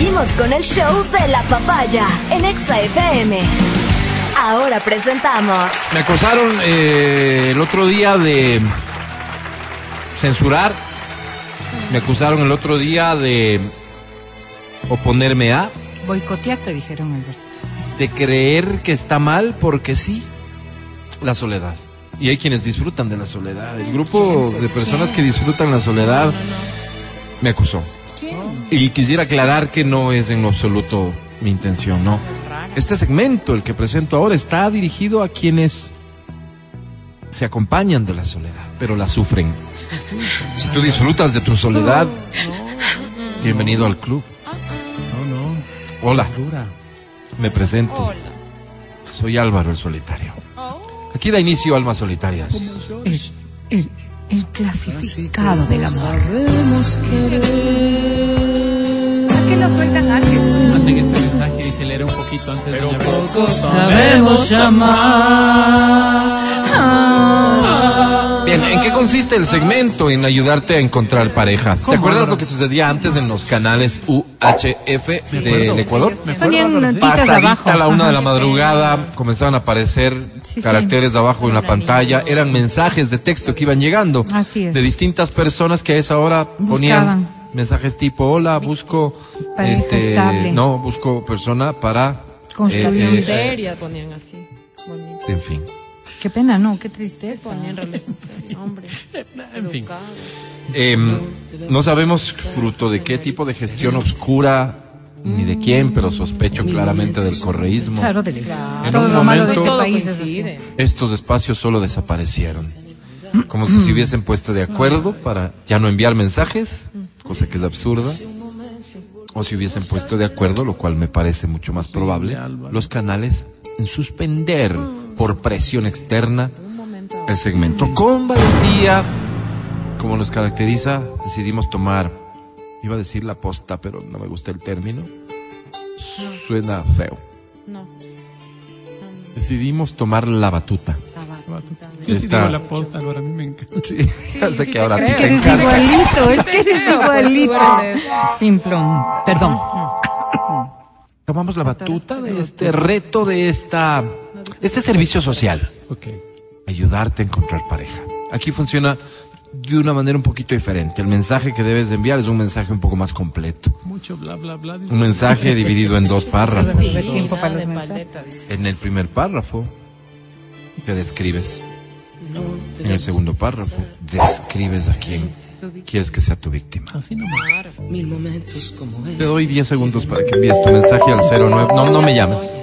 Seguimos con el show de la papaya en Exa FM. Ahora presentamos. Me acusaron eh, el otro día de censurar. Me acusaron el otro día de oponerme a, Boicotear te dijeron, Alberto. de creer que está mal porque sí, la soledad. Y hay quienes disfrutan de la soledad. El grupo de personas que disfrutan la soledad me acusó. Y quisiera aclarar que no es en lo absoluto mi intención, no. Este segmento, el que presento ahora, está dirigido a quienes se acompañan de la soledad, pero la sufren. Si tú disfrutas de tu soledad, bienvenido al club. Hola, me presento. Soy Álvaro el Solitario. Aquí da inicio Almas Solitarias. El clasificado del amor. ¿Por qué lo sueltan antes? Manden este mensaje y se leerá un poquito antes de Poco sabemos amar. Bien, ¿en qué consiste el segmento? En ayudarte a encontrar pareja. ¿Te acuerdas lo que sucedía antes en los canales UHF del Ecuador? Ponían notitas Pasadita a la una de la madrugada comenzaban a aparecer Sí, caracteres abajo en la pantalla. Eran mensajes de texto que iban llegando Así es. de distintas personas que a esa hora ponían Buscaban. mensajes tipo, hola, busco, Pareja este, estable. no, busco persona para, Construir. eh, eh, seria ponían así. Bonito. en fin. Qué pena, ¿no? Qué tristeza. Hombre. En fin. Em, no sabemos fruto de qué tipo de gestión oscura ni de quién, pero sospecho claramente del correísmo. Claro, del En Todo un lo malo de momento- este. Estos espacios solo desaparecieron. Como si se hubiesen puesto de acuerdo para ya no enviar mensajes, cosa que es absurda. O si hubiesen puesto de acuerdo, lo cual me parece mucho más probable, los canales en suspender por presión externa el segmento. Con valentía, como nos caracteriza, decidimos tomar, iba a decir la posta, pero no me gusta el término. Suena feo. No. Decidimos tomar la batuta. Yo sí Está- digo la posta, Álvaro, a mí me encanta. Sí, sé que ahora te que eres encanta. igualito, es que eres igualito. Simplón. Perdón. Tomamos la batuta de este reto, de esta, este servicio social. Ok. Ayudarte a encontrar pareja. Aquí funciona de una manera un poquito diferente. El mensaje que debes de enviar es un mensaje un poco más completo. Mucho bla, bla, bla. dice. Un mensaje dividido en dos párrafos. En el primer párrafo te describes. En el segundo párrafo describes a quién quieres que sea tu víctima. Así nomás. Mil momentos como Te doy 10 segundos para que envíes tu mensaje al 09. No, no me llames.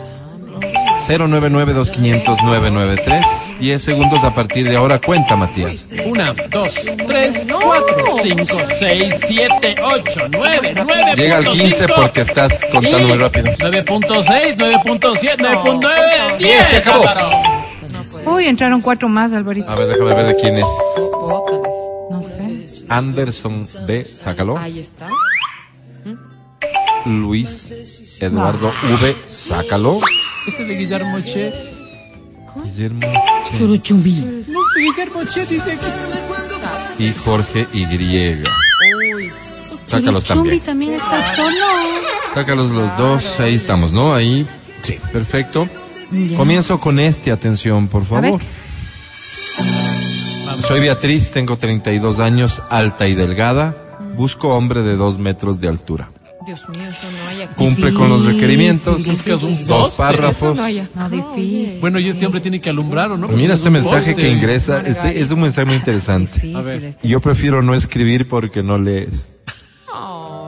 099-2500-993. 10 segundos a partir de ahora. Cuenta, Matías. Una, dos, tres, cuatro, cinco, seis, siete, ocho, nueve, nueve. Llega al 15 porque estás contando muy rápido. 9.6, 9.7, 9.9, 10. se acabó. Uy, entraron cuatro más, Alvarito. A ver, déjame ver de quién es. No sé. Anderson B. Sácalo. Ahí está. Luis Eduardo V. Sácalo. Este es de Guillermo Che. Guillermo Che. Churuchumbi. No sé, Guillermo Che dice aquí. y Jorge Y. Sácalos Churuchumbi también. también está solo. Sácalos los dos. Ahí estamos, ¿no? Ahí. Sí, perfecto. Ya. Comienzo con este, atención, por favor. Soy Beatriz, tengo 32 años, alta y delgada. Busco hombre de dos metros de altura. Dios mío, eso no hay aquí. Cumple con los Difícil, requerimientos. Buscas un Dos párrafos. No difícil. Bueno, y este hombre tiene que alumbrar, ¿o no? Mira este es mensaje poste. que ingresa. Este es un mensaje muy interesante. Difícil A ver. este. Yo prefiero no escribir porque no lees.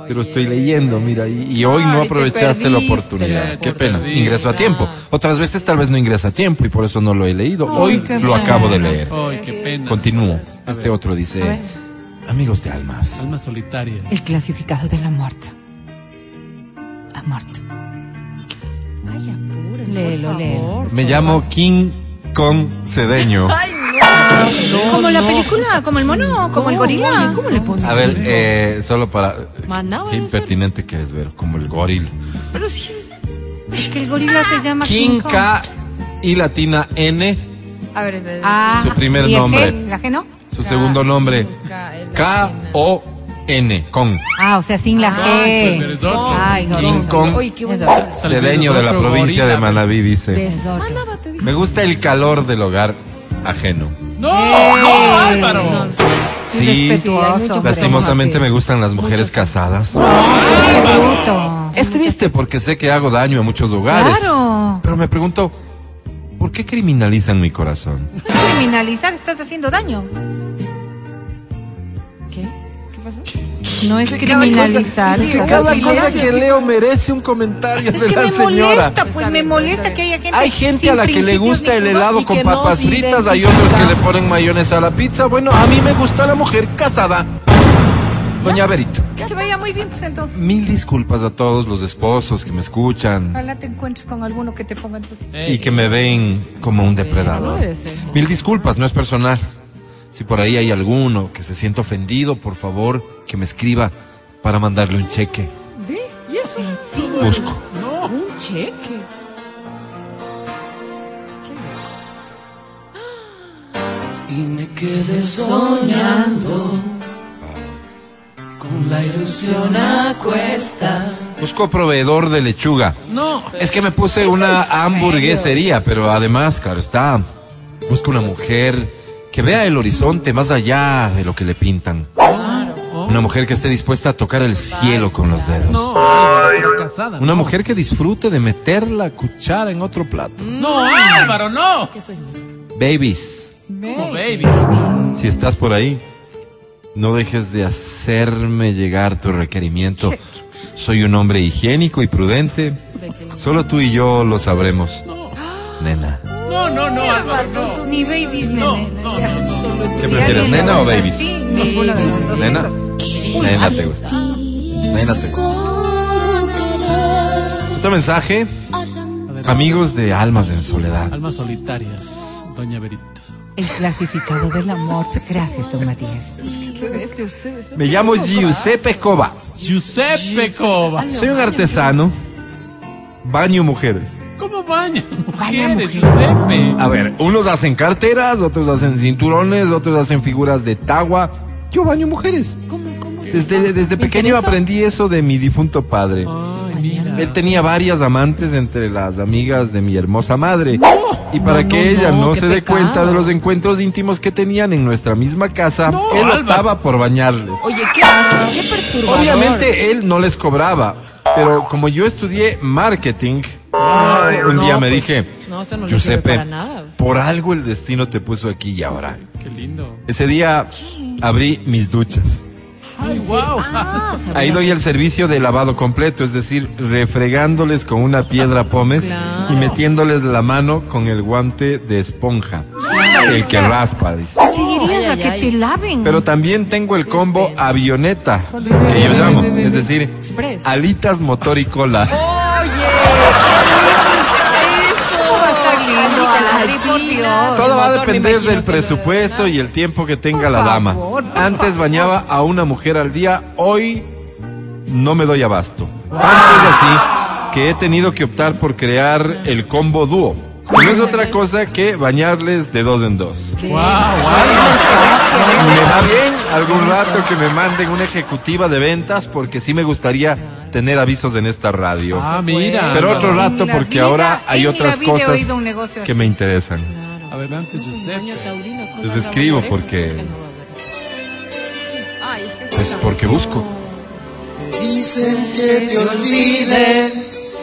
Pero estoy leyendo, mira, y, y hoy no Ay, aprovechaste la oportunidad. la Qué pena. Ingreso a tiempo. Otras veces tal vez no ingresa a tiempo y por eso no lo he leído. Hoy lo pena. acabo de leer. Ay, qué pena. Continúo. Este otro dice, amigos de almas, Alma solitaria. El clasificado de la muerte. La muerte. Ay, apúrenme, Léelo, por léelo. me llamo King Kong Cedeño. como la película, como el mono, como el gorila. ¿Cómo le pones? A ver, eh, solo para... Mandaba Qué impertinente que es ver, como el goril. Pero sí es. Es que el gorila se llama King Kong. K y latina N, A ver, ve- Ah, Su primer ¿y el nombre. G? ¿La G no? su segundo nombre. K, N, con. Ah, o sea, sin la Ah, G. Ay, bueno. Cedeño de la provincia de Manabí, dice. Me gusta el calor del hogar ajeno. No, no, Álvaro. Sí, Respetuoso. lastimosamente me gustan las mujeres casadas. Qué bruto. Es triste porque sé que hago daño a muchos hogares. Claro. Pero me pregunto, ¿por qué criminalizan mi corazón? Criminalizar, estás haciendo daño. ¿Qué? ¿Qué pasó? No es criminalizar. Es que cada cosa que leo merece un comentario Es de que la me señora. molesta, pues me molesta que haya gente. Hay gente sin a la que le gusta el helado con que no papas se fritas, hay otros que le ponen mayonesa a la pizza. Bueno, a mí me gusta la mujer casada. Doña Berito. Que te vaya muy bien, pues entonces. Mil disculpas a todos los esposos que me escuchan Ojalá te encuentres con alguno que te ponga en tu sitio. y que me ven como un depredador. puede ser. Mil disculpas, no es personal. Si por ahí hay alguno que se sienta ofendido, por favor, que me escriba para mandarle un cheque. ¿Ve? ¿Y eso? Busco. Un cheque. y me quedé soñando con la ilusión a cuestas. Busco proveedor de lechuga. No. Es que me puse una hamburguesería, pero además, claro está, busco una mujer que vea el horizonte más allá de lo que le pintan. Una mujer que esté dispuesta a tocar el cielo con los dedos. No, Álvaro, pero casada. Una no. mujer que disfrute de meter la cuchara en otro plato. No, Álvaro, no. Babies, Como baby. si estás por ahí, no dejes de hacerme llegar tu requerimiento. Soy un hombre higiénico y prudente. Solo tú y yo lo sabremos. Nena. No, no, no, Álvaro, no. Ni babies, No, nene. no, Ya. no, no. ¿Qué Si prefieres, nena o babies? así, ninguna de las dos. Nena. Nena te gusta. Nena te gusta. Otro mensaje. Amigos de Almas en Soledad. Almas solitarias, doña Berito. El clasificado del amor. Gracias, don Matías. ¿Qué bestia ustedes? Me llamo Giuseppe Cova. Giuseppe Cova. Soy un artesano. Baño mujeres. ¿Cómo bañas Baña mujeres. Giuseppe? A ver, unos hacen carteras, otros hacen cinturones, otros hacen figuras de tagua. Yo baño mujeres. ¿Cómo, cómo? Desde, desde pequeño interesa. aprendí eso de mi difunto padre. Ay, mira. Él tenía varias amantes entre las amigas de mi hermosa madre. y para No, que no, ella no, se dé cuenta de los encuentros íntimos que tenían en nuestra misma casa, No, él Álvaro. optaba por bañarles. Oye, ¿qué hace? ¿Qué perturbador? Obviamente él no les cobraba, pero como yo estudié marketing, un no, día me pues, dije, no, no Giuseppe, sirve para nada". por algo el destino te puso aquí y ahora. Qué lindo. Ese día abrí mis duchas. Ay, wow. Ah, Ahí doy el servicio de lavado completo, es decir, refregándoles con una piedra pómez Claro. y metiéndoles la mano con el guante de esponja, el que raspa, dice. Te dirías Ay, a ay, que ay. te laven. Pero también tengo el combo avioneta, que yo llamo, es decir, Express. alitas, motor y cola. ¿Cómo va a estar por. Dios? Todo va a depender del presupuesto y el tiempo que tenga Por la dama. favor, por Antes bañaba a una mujer al día, hoy no me doy abasto. Tanto es así que he tenido que optar por crear el combo dúo. Que no es otra cosa que bañarles de dos en dos. Wow, wow. Me da bien algún rato que me manden una ejecutiva de ventas porque sí me gustaría tener avisos en esta radio. Ah, mira. Pero otro rato porque vida- ahora hay otras cosas que me interesan. Adelante, Giuseppe. taurino, ¿cómo Les escribo porque- es Pues porque busco. Dicen que te olvide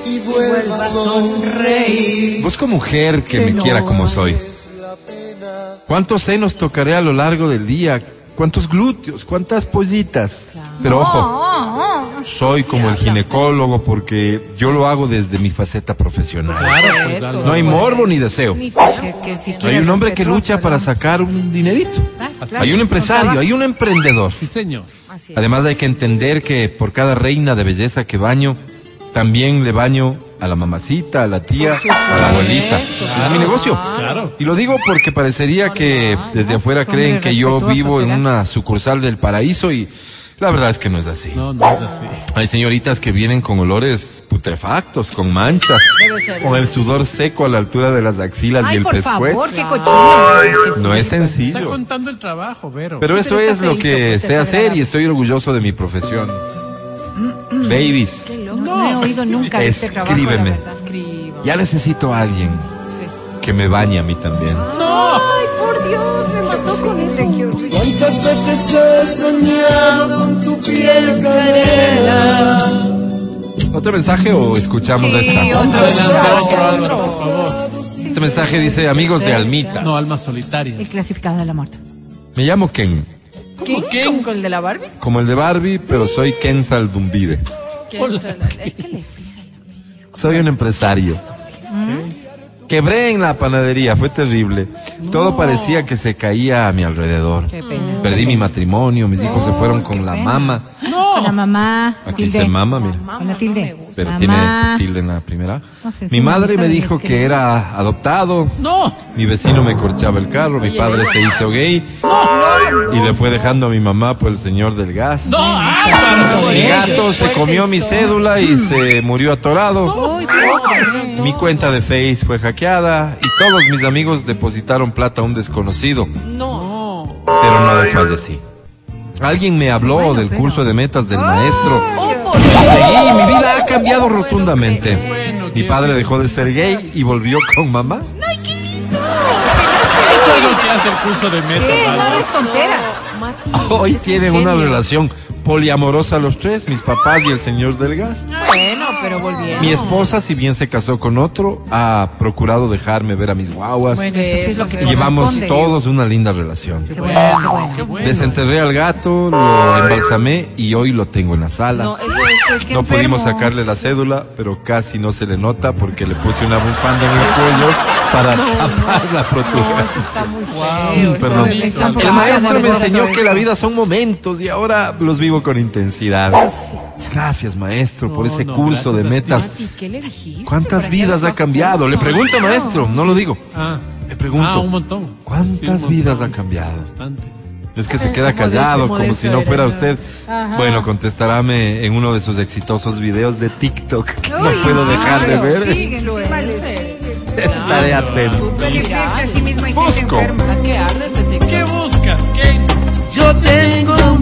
y vuelva a sonreír. Busco mujer que me quiera como soy. ¿Cuántos senos tocaré a lo largo del día? ¿Cuántos glúteos? ¿Cuántas pollitas? Pero ojo, Oh, oh, soy como el ginecólogo porque yo lo hago desde mi faceta profesional. Claro, pues. No hay morbo ni deseo. oh. Que- que si Hay un hombre que lucha para sacar un dinerito. Ah, Hay un empresario, hay un emprendedor. Sí, señor. Además hay que entender que por cada reina de belleza que baño, también le baño a la mamacita, a la tía, a la abuelita. es mi negocio. Claro. Y lo digo porque parecería que desde afuera Son creen que yo vivo en una sucursal del paraíso y La verdad es que no es así. No, no es así. Hay señoritas que vienen con olores putrefactos, con manchas, con el sudor seco a la altura de las axilas y el por pescuezo. favor, qué cochino. No es Está sencillo. contando el trabajo, Vero. Pero Sí, eso pero está es lo que pues, sé hacer y estoy orgulloso de mi profesión. Babies, No, no he oído nunca este trabajo, Escríbeme. ya necesito a alguien Sí. que me bañe a mí también. Ay, por Dios, me mató con eso. ¿Cuántas veces he soñado con tu piel canela? ¿Otro mensaje o escuchamos Sí, esta? otro. Otro, Álvaro, por favor. Este mensaje dice, amigos de Almitas. No, almas solitarias. El clasificado de la muerte. Me llamo Ken, Quién? ¿Como con el de la Barbie? como el de Barbie, pero soy Ken Saldumbide. ¿Quién? Es que le friega el apellido. Soy un empresario. Quebré en la panadería, fue terrible. Todo parecía que se caía a mi alrededor. Qué pena. Perdí mi matrimonio, mis hijos se fueron con la mama. Con la mamá. Aquí tilde. dice mama, mira. Con la tilde. Pero Mamá. tiene tilde en la primera. No sé, Mi madre me dijo que era adoptado. No. Mi vecino me corchaba el carro, mi padre se hizo gay y le fue dejando a mi mamá por el señor del gas. No. Mi gato se comió mi cédula y se murió atorado. Mi cuenta de Face fue hackeada y todos mis amigos depositaron plata a un desconocido. No. Pero no les fue así. Alguien me habló del curso de metas del maestro. Oh, por seguí, mi vida ha cambiado rotundamente. bueno, Mi qué padre dejó de ser gay y volvió con mamá. Eso es lo que hace el curso de metas, ¿Qué? No eres tontera. Mati, Hoy tienen una relación poliamorosa los tres, mis papás y el señor del gas. Bueno, pero volvieron. Mi esposa, si bien se casó con otro, ha procurado dejarme ver a mis guaguas. Bueno, eso sí es lo que llevamos todos una linda relación. Qué bueno, qué bueno. Qué bueno. Desenterré al gato, lo embalsamé y hoy lo tengo en la sala. No, eso es. que No pudimos sacarle la cédula, pero casi no se le nota porque le puse una bufanda en el cuello para tapar la No, eso protuberancia. está muy feo. Eso perdón. es- está un El maestro me enseñó que la vida son momentos y ahora los vivo con intensidad. Gracias, maestro, por ese no, curso de gracias a ti. metas. ¿qué le dijiste? ¿Cuántas vidas ha cambiado? Le pregunto, maestro, no lo digo. Ah. Le pregunto. Ah, un montón. ¿Cuántas Sí, un montón. vidas ha cambiado? Bastantes. Es que se queda Modesto, callado, como modesto si no fuera usted. Bueno, contestaráme en uno de sus exitosos videos de TikTok no puedo dejar de ver. Estaré atento. Busco. enferma. ¿A qué buscas? ¿Qué? Yo tengo un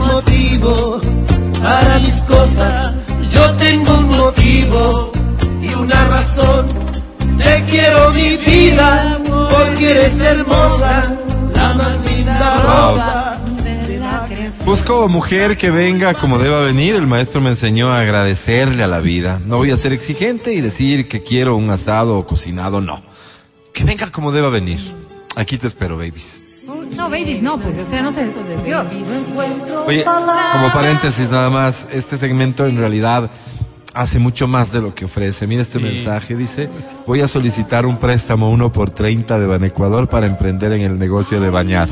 eres hermosa, la más linda rosa. Busco mujer que venga como deba venir. El maestro me enseñó a agradecerle a la vida. No voy a ser exigente y decir que quiero un asado o cocinado, no. Que venga como deba venir. Aquí te espero, babies. No, babies, no, pues, o sea, no sé. Dios. Oye, como paréntesis nada más, este segmento en realidad hace mucho más de lo que ofrece. Mira este Sí. mensaje, dice, voy a solicitar un préstamo 1 por 30 de Banecuador para emprender en el negocio de bañar.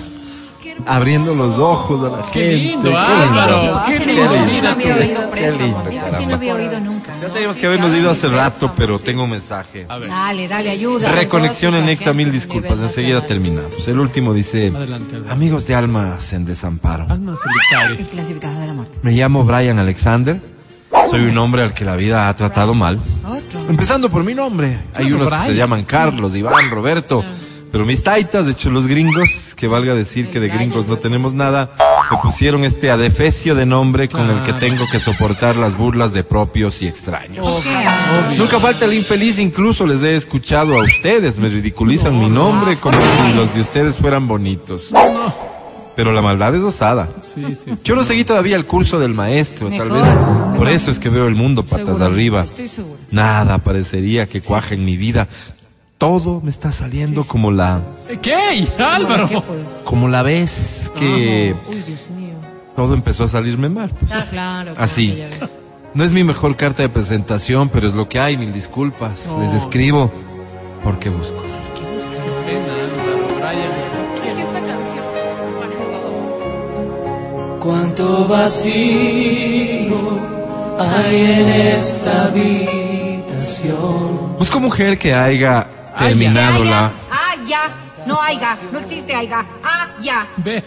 Abriendo los ojos a la Qué gente. lindo, Qué Álvaro. lindo. Qué lindo. negocio sí Mira no había tú. oído Qué lindo, caramba. no había oído nunca. Ya teníamos que habernos ido hace rato, pero tengo un mensaje. A ver. Dale, dale, ayuda. Reconexión en Exa, mil disculpas. Enseguida terminamos. El último dice, Adelante, amigos de almas en desamparo. Almas solitarias. El clasificado de la muerte. Me llamo Brian Alexander. Soy un hombre al que la vida ha tratado mal. Empezando por mi nombre. Hay unos que se llaman Carlos, Iván, Roberto. Pero mis taitas, de hecho los gringos, que valga decir que de gringos no tenemos nada, me pusieron este adefesio de nombre con el que tengo que soportar las burlas de propios y extraños. Obvio. Nunca falta el infeliz, incluso les he escuchado a ustedes, me ridiculizan mi nombre como si los de ustedes fueran bonitos. Pero la maldad es osada. Sí, sí, sí. Yo no seguí todavía el curso del maestro, tal Mejor. vez por eso es que veo el mundo patas Seguro, arriba. Estoy seguro. Nada parecería que cuaje en mi vida. Todo me está saliendo como la ¿Qué? Álvaro. ¿Qué pues? como la vez que Uy, Dios mío. todo empezó a salirme mal. pues. Ah, claro. Así. claro. No es mi mejor carta de presentación, pero es lo que hay, mil disculpas. Les escribo porque busco. Cuánto vacío hay en esta habitación. Busco mujer que haya terminado la Ah, ya. No haya. No existe haya. Ah, ya. Ve.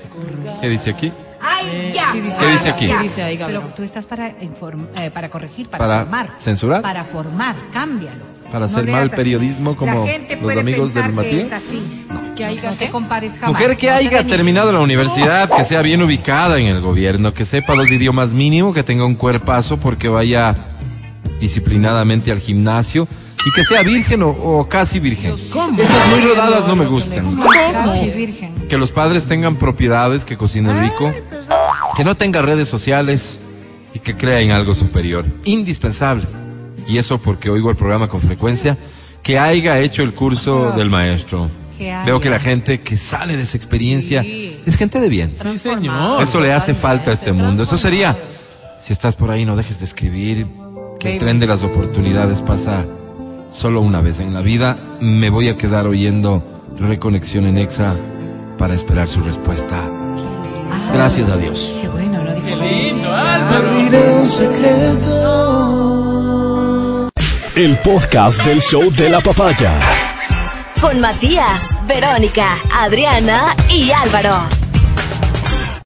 ¿Qué dice aquí? Ay, ya. Sí dice, ¿Qué dice aquí? Sí dice ahí, Pero tú estás para, inform- eh, para corregir, para, ¿Para formar. censurar? Para formar, cámbialo. Para hacer leas mal así. periodismo como los amigos del que Matías. es así. Que haya No te qué? compares jamás. Mujer que no te haya terminado la universidad, que sea bien ubicada en el gobierno, que sepa los idiomas mínimo, que tenga un cuerpazo porque vaya disciplinadamente al gimnasio y que sea virgen o, o casi virgen. Esas muy rodadas no me gustan. ¿Cómo? Casi virgen. Que los padres tengan propiedades, que cocinen rico, que no tenga redes sociales y que crea en algo superior. Indispensable. Y eso porque oigo el programa con frecuencia, que haya hecho el curso del maestro. Que. Veo que la gente que sale de esa experiencia Sí. es gente de bien. Sí, señor. Eso le hace falta a este mundo. Eso sería, si estás por ahí, no dejes de escribir, que el tren de las oportunidades pasa solo una vez en la vida. Me voy a quedar oyendo Reconexión en Exa para esperar su respuesta. Gracias a Dios. Qué bueno, ¿no? Dijo, Qué lindo, Álvaro. Abriré un secreto. El podcast del show de la papaya. Con Matías, Verónica, Adriana y Álvaro.